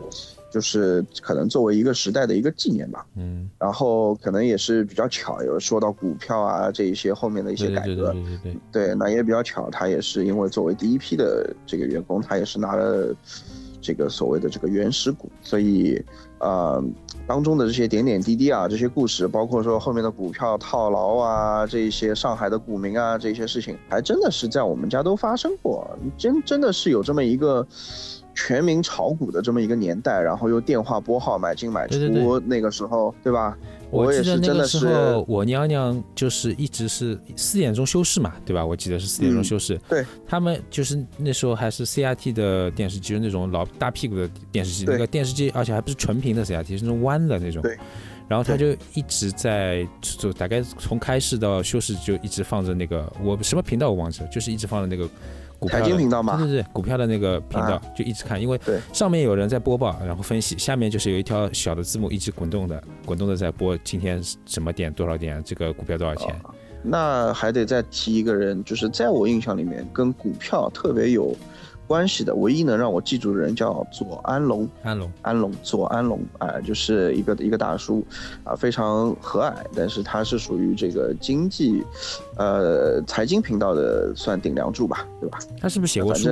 就是可能作为一个时代的一个纪念吧，嗯，然后可能也是比较巧，有说到股票啊这一些后面的一些改革，对对对对，那也比较巧，他也是因为作为第一批的这个员工，他也是拿了这个所谓的这个原始股，所以呃当中的这些点点滴滴啊，这些故事，包括说后面的股票套牢啊，这些上海的股民啊这些事情，还真的是在我们家都发生过，真真的是有这么一个。全民炒股的这么一个年代，然后又电话拨号买进买出，那个时候，对吧？我也是真的是，我娘娘就是一直是四点钟休市嘛，对吧？我记得是四点钟休市。对，他们就是那时候还是 CRT 的电视机，就是那种老大屁股的电视机，那个电视机，而且还不是纯平的 CRT，是那种弯的那种。对。然后他就一直在，就大概从开市到休市就一直放着那个，我什么频道我忘记了，就是一直放着那个。财经频道嘛？对对对，股票的那个频道就一直看，因为上面有人在播报，然后分析，下面就是有一条小的字幕一直滚动的，滚动的在播今天什么点多少点，这个股票多少钱。那还得再提一个人，就是在我印象里面跟股票特别有。关系的唯一能让我记住的人叫左安龙，安龙，安龙，左安龙，哎，就是一个一个大叔，啊，非常和蔼，但是他是属于这个经济，呃，财经频道的算顶梁柱吧，对吧？他是不是写过书？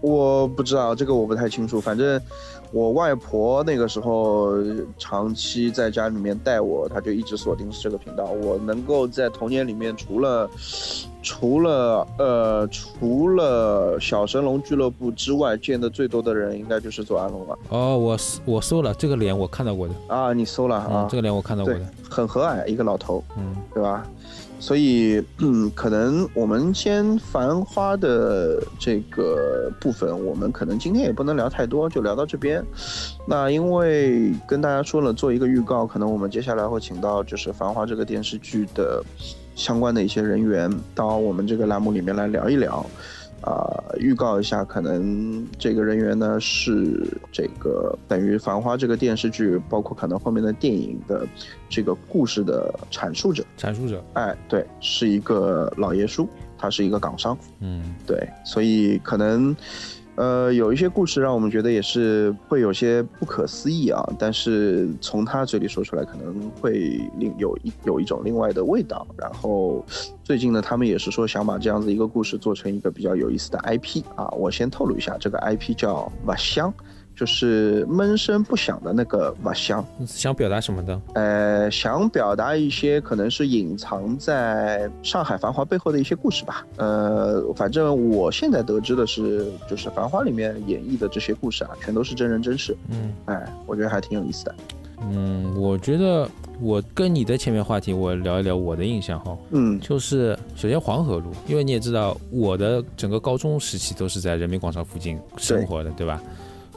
我不知道这个我不太清楚，反正。我外婆那个时候长期在家里面带我，她就一直锁定这个频道。我能够在童年里面，除了除了呃除了小神龙俱乐部之外，见的最多的人应该就是左安龙了。哦，我我搜了这个脸，我看到过的啊，你搜了啊？这个脸我看到过的，很和蔼一个老头，嗯，对吧？所以，嗯，可能我们先繁花的这个部分，我们可能今天也不能聊太多，就聊到这边。那因为跟大家说了做一个预告，可能我们接下来会请到就是繁花这个电视剧的相关的一些人员到我们这个栏目里面来聊一聊。啊，预告一下，可能这个人员呢是这个等于《繁花》这个电视剧，包括可能后面的电影的这个故事的阐述者。阐述者，哎，对，是一个老爷叔，他是一个港商。嗯，对，所以可能。呃，有一些故事让我们觉得也是会有些不可思议啊，但是从他嘴里说出来，可能会另有一有一种另外的味道。然后最近呢，他们也是说想把这样子一个故事做成一个比较有意思的 IP 啊，我先透露一下，这个 IP 叫瓦香。就是闷声不响的那个瓦香，想表达什么的？呃，想表达一些可能是隐藏在上海繁华背后的一些故事吧。呃，反正我现在得知的是，就是繁华里面演绎的这些故事啊，全都是真人真事。嗯，哎，我觉得还挺有意思的。嗯，我觉得我跟你的前面话题，我聊一聊我的印象哈。嗯，就是首先黄河路，因为你也知道，我的整个高中时期都是在人民广场附近生活的，对吧？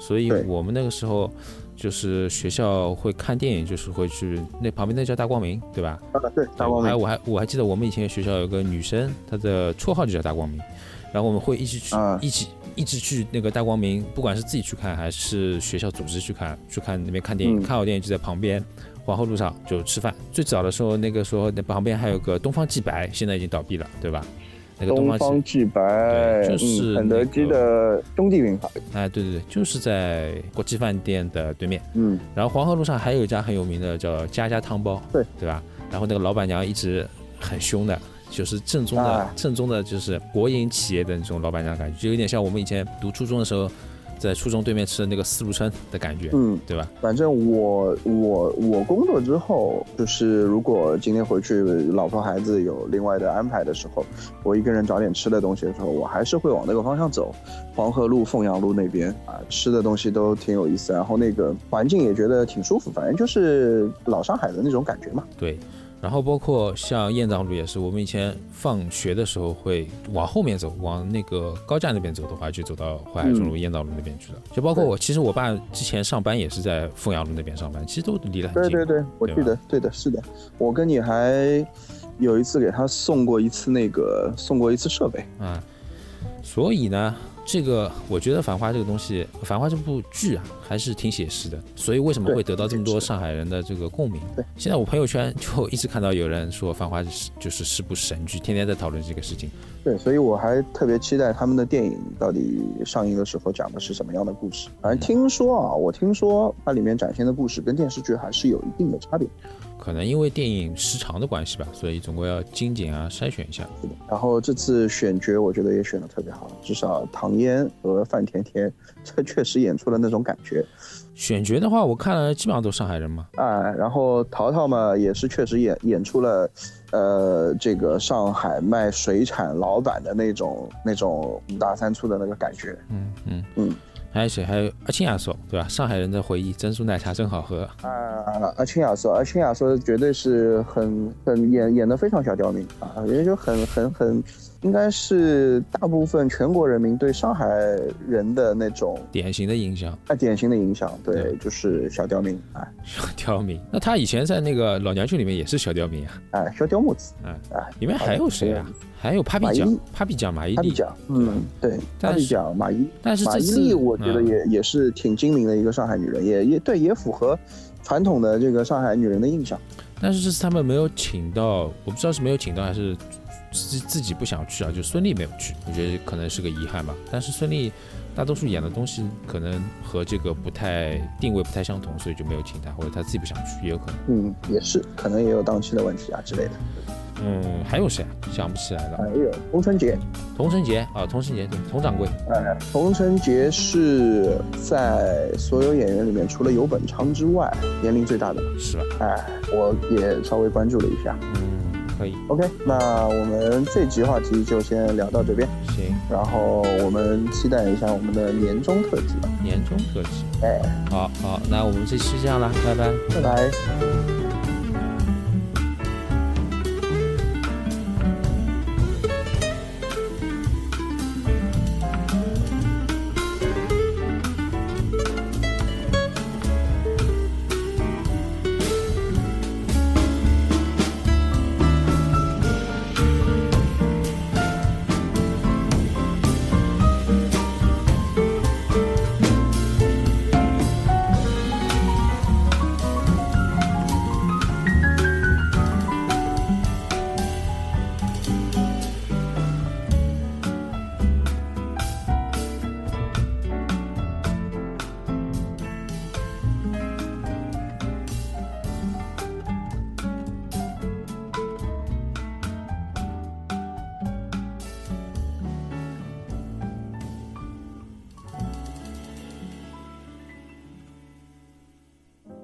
所以我们那个时候，就是学校会看电影，就是会去那旁边那叫大光明，对吧？啊，对，大光明。还我还我还记得我们以前学校有个女生，她的绰号就叫大光明，然后我们会一起去，一起一直去那个大光明，不管是自己去看还是学校组织去看，去看那边看电影，看好电影就在旁边皇后路上就吃饭。最早的时候，那个时候那旁边还有个东方既白，现在已经倒闭了，对吧？东方既白，就是肯德基的兄弟品牌。哎，对对对，就是在国际饭店的对面。嗯，然后黄河路上还有一家很有名的叫家家汤包，对对吧？然后那个老板娘一直很凶的，就是正宗的正宗的，就是国营企业的那种老板娘感觉，就有点像我们以前读初中的时候。在初中对面吃的那个四路春的感觉，嗯，对吧？反正我我我工作之后，就是如果今天回去，老婆孩子有另外的安排的时候，我一个人找点吃的东西的时候，我还是会往那个方向走，黄河路、凤阳路那边啊，吃的东西都挺有意思，然后那个环境也觉得挺舒服，反正就是老上海的那种感觉嘛。对。然后包括像雁荡路也是，我们以前放学的时候会往后面走，往那个高架那边走的话，就走到淮海中路、雁荡路那边去了。就包括我，其实我爸之前上班也是在凤阳路那边上班，其实都离得很近。对对对，我记得，对的，是的。我跟你还有一次给他送过一次那个，送过一次设备。嗯，所以呢。这个我觉得《繁花》这个东西，《繁花》这部剧啊，还是挺写实的，所以为什么会得到这么多上海人的这个共鸣？对，现在我朋友圈就一直看到有人说《繁花》是就是是部神剧，天天在讨论这个事情。对，所以我还特别期待他们的电影到底上映的时候讲的是什么样的故事。反正听说啊，我听说它里面展现的故事跟电视剧还是有一定的差别。可能因为电影时长的关系吧，所以总归要精简啊，筛选一下。然后这次选角，我觉得也选的特别好，至少唐嫣和范甜甜，这确实演出了那种感觉。选角的话，我看了基本上都上海人嘛。啊，然后淘淘嘛，也是确实演演出了，呃，这个上海卖水产老板的那种那种五大三粗的那个感觉。嗯嗯嗯。还有谁？还有阿青亚说，对吧？上海人的回忆，珍珠奶茶真好喝。啊，阿青亚说，阿青亚说，绝对是很很演演的非常小刁民啊，也就很很很。应该是大部分全国人民对上海人的那种典型的印象啊，典型的影响，对，就是小刁民啊，小刁民。那他以前在那个老娘舅里面也是小刁民啊，哎，小刁木子，啊啊，里面还有谁啊？还有 Papi 酱，Papi 酱马伊琍，嗯，对，Papi 酱马伊，但是马伊琍我觉得也也是挺精明的一个上海女人，也也对，也符合传统的这个上海女人的印象。但是这次他们没有请到，我不知道是没有请到还是。自自己不想去啊，就孙俪没有去，我觉得可能是个遗憾吧。但是孙俪大多数演的东西可能和这个不太定位不太相同，所以就没有请她，或者她自己不想去，也有可能。嗯，也是，可能也有档期的问题啊之类的。嗯，还有谁啊？想不起来了。还有童承杰，童承杰啊，童承杰对，童掌柜。哎，童承杰是在所有演员里面，除了游本昌之外，年龄最大的，是吧？哎，我也稍微关注了一下。嗯。可以，OK，那我们这集话题就先聊到这边。行，然后我们期待一下我们的年终特辑。年终特辑，哎，好好，那我们这期这样了，拜拜，拜拜。